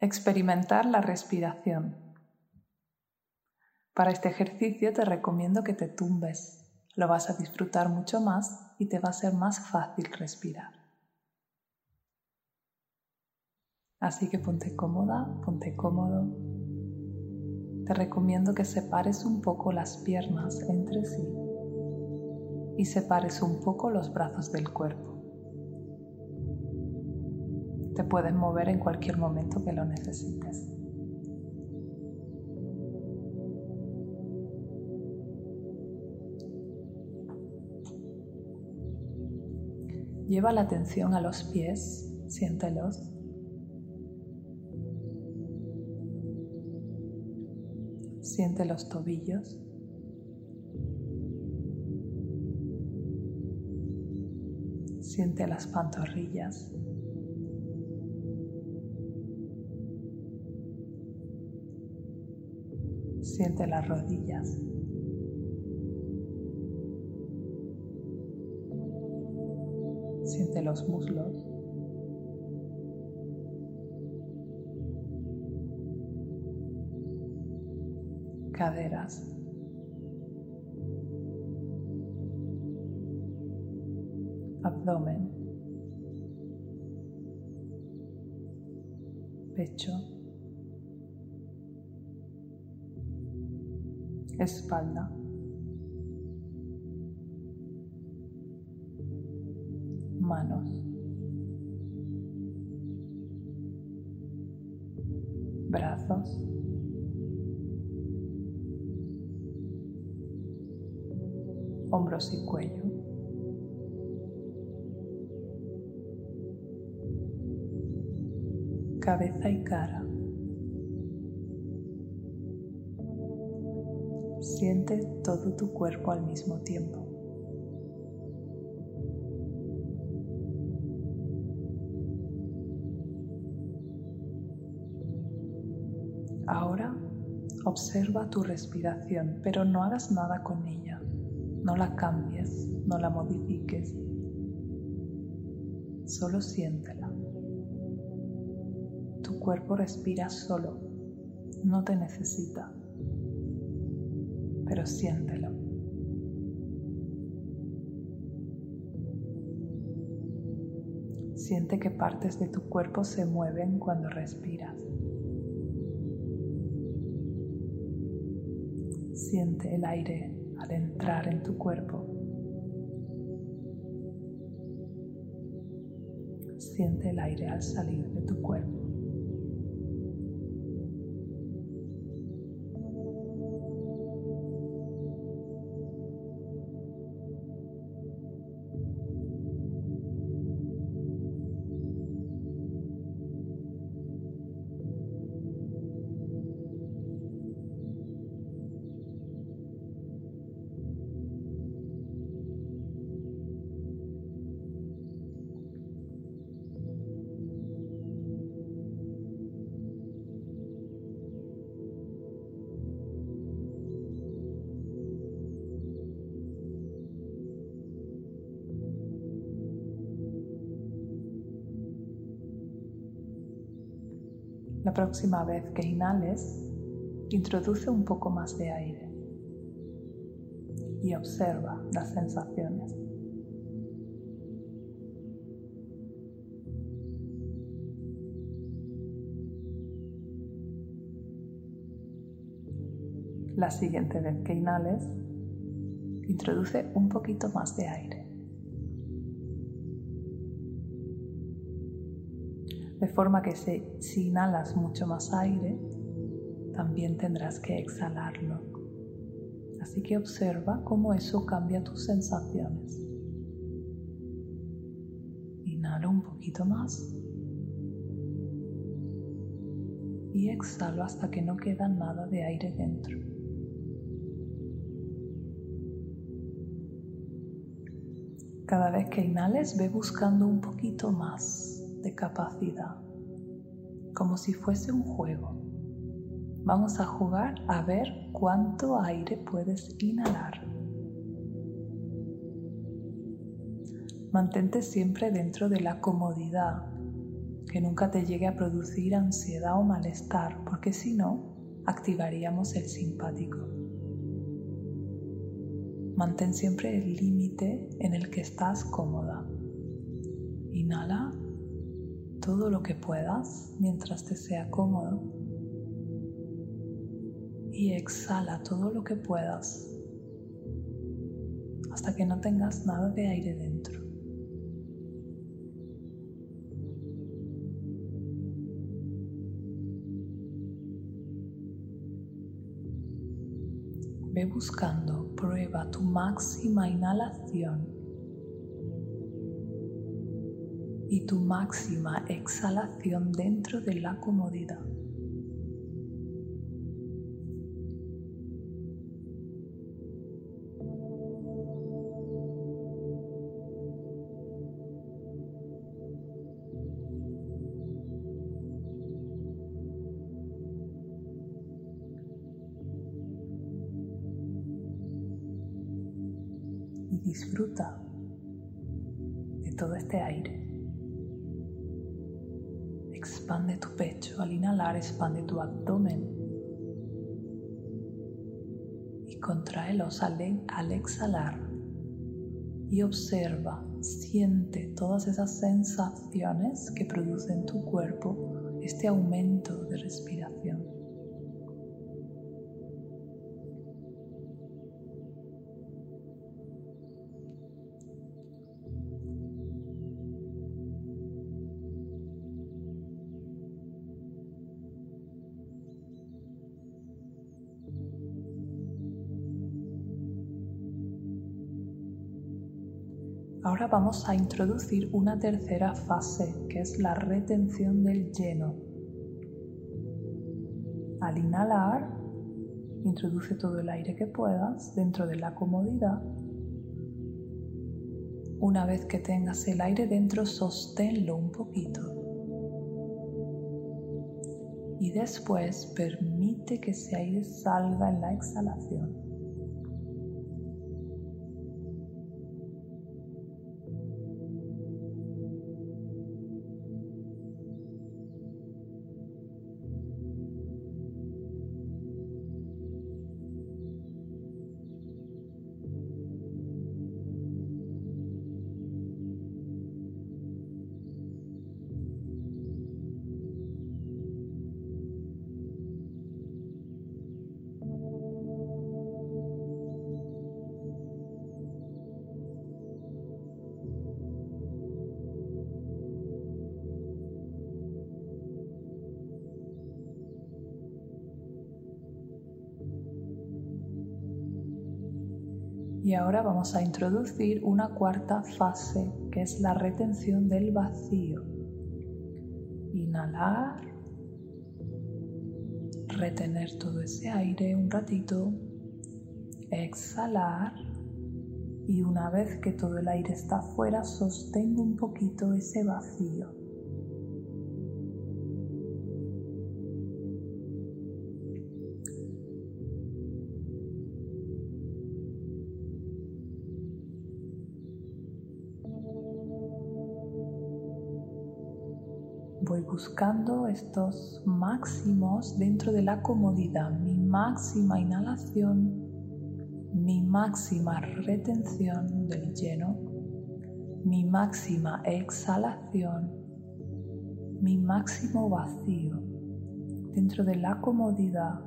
Experimentar la respiración. Para este ejercicio te recomiendo que te tumbes. Lo vas a disfrutar mucho más y te va a ser más fácil respirar. Así que ponte cómoda, ponte cómodo. Te recomiendo que separes un poco las piernas entre sí y separes un poco los brazos del cuerpo. Te puedes mover en cualquier momento que lo necesites. Lleva la atención a los pies, siéntelos. Siente los tobillos. Siente las pantorrillas. Siente las rodillas. Siente los muslos. Caderas. Abdomen. Pecho. Espalda. Manos. Brazos. Hombros y cuello. Cabeza y cara. Siente todo tu cuerpo al mismo tiempo. Ahora observa tu respiración, pero no hagas nada con ella. No la cambies, no la modifiques. Solo siéntela. Tu cuerpo respira solo, no te necesita pero siéntelo. Siente que partes de tu cuerpo se mueven cuando respiras. Siente el aire al entrar en tu cuerpo. Siente el aire al salir de tu cuerpo. La próxima vez que inhales, introduce un poco más de aire y observa las sensaciones. La siguiente vez que inhales, introduce un poquito más de aire. De forma que si, inhalas mucho más aire, también tendrás que exhalarlo. Así que observa cómo eso cambia tus sensaciones. Inhalo un poquito más. Y exhalo hasta que no queda nada de aire dentro. Cada vez que inhales, ve buscando un poquito más de capacidad, como si fuese un juego. Vamos a jugar a ver cuánto aire puedes inhalar. Mantente siempre dentro de la comodidad que nunca te llegue a producir ansiedad o malestar, porque si no, activaríamos el simpático. Mantén siempre el límite en el que estás cómoda. Inhala todo lo que puedas mientras te sea cómodo y exhala todo lo que puedas hasta que no tengas nada de aire dentro. Ve buscando, prueba tu máxima inhalación y tu máxima exhalación dentro de la comodidad. y disfruta de todo este aire. Expande tu pecho. Al inhalar, expande tu abdomen. Y contraelos al, al exhalar. Y observa, siente todas esas sensaciones que produce en tu cuerpo este aumento de respiración. Ahora vamos a introducir una tercera fase que es la retención del lleno. Al inhalar, introduce todo el aire que puedas dentro de la comodidad. Una vez que tengas el aire dentro, sosténlo un poquito. Y después permite que ese aire salga en la exhalación. Y ahora vamos a introducir una cuarta fase que es la retención del vacío. Inhalar, retener todo ese aire un ratito, exhalar y una vez que todo el aire está fuera sostengo un poquito ese vacío. Buscando estos máximos dentro de la comodidad, mi máxima inhalación, mi máxima retención del lleno, mi máxima exhalación, mi máximo vacío dentro de la comodidad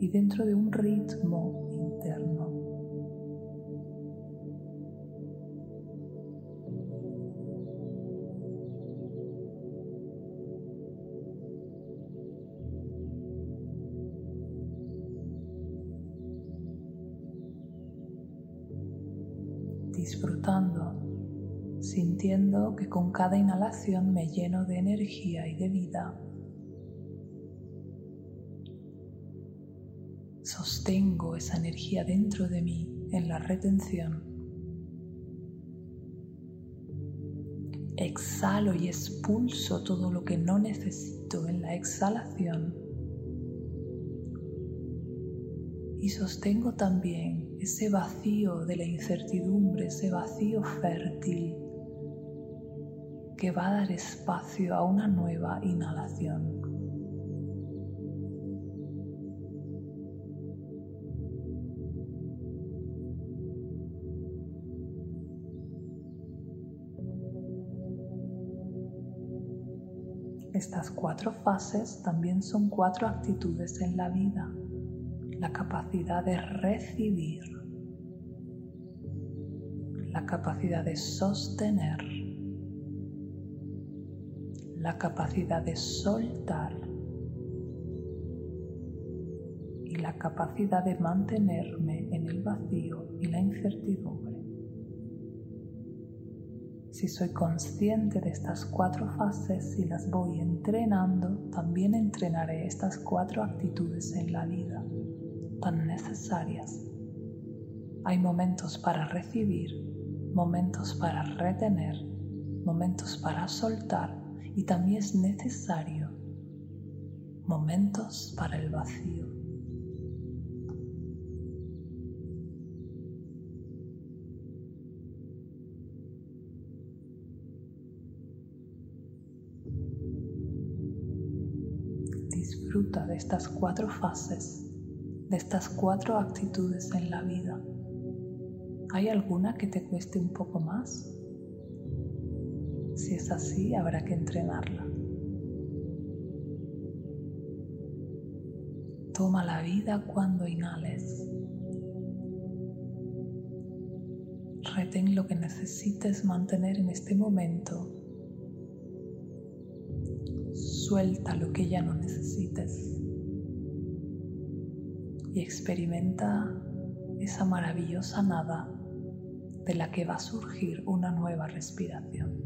y dentro de un ritmo interno. Que con cada inhalación me lleno de energía y de vida. Sostengo esa energía dentro de mí en la retención. Exhalo y expulso todo lo que no necesito en la exhalación. Y sostengo también ese vacío de la incertidumbre, ese vacío fértil que va a dar espacio a una nueva inhalación. Estas cuatro fases también son cuatro actitudes en la vida. La capacidad de recibir, la capacidad de sostener, la capacidad de soltar y la capacidad de mantenerme en el vacío y la incertidumbre. Si soy consciente de estas cuatro fases y las voy entrenando, también entrenaré estas cuatro actitudes en la vida tan necesarias. Hay momentos para recibir, momentos para retener, momentos para soltar y también es necesario momentos para el vacío. disfruta de estas cuatro fases, de estas cuatro actitudes en la vida. ¿Hay alguna que te cueste un poco más? Si es así, habrá que entrenarla. Toma la vida cuando inhales. Retén lo que necesites mantener en este momento Suelta lo que ya no necesites y experimenta esa maravillosa nada de la que va a surgir una nueva respiración.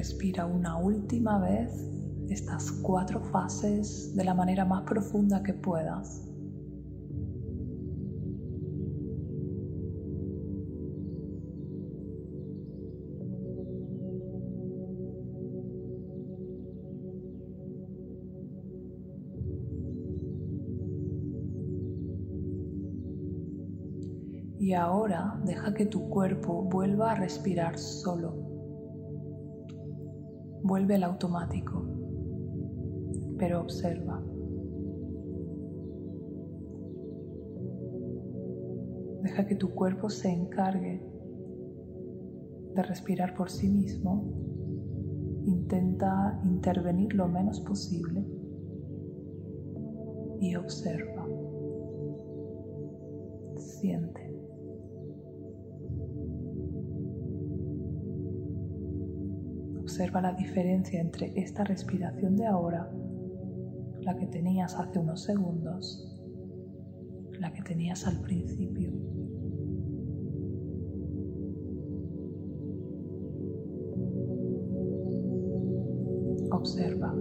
Respira una última vez estas cuatro fases de la manera más profunda que puedas. Y ahora deja que tu cuerpo vuelva a respirar solo vuelve al automático, pero observa. Deja que tu cuerpo se encargue de respirar por sí mismo. Intenta intervenir lo menos posible y observa. Siente. Observa la diferencia entre esta respiración de ahora, la que tenías hace unos segundos, la que tenías al principio. Observa.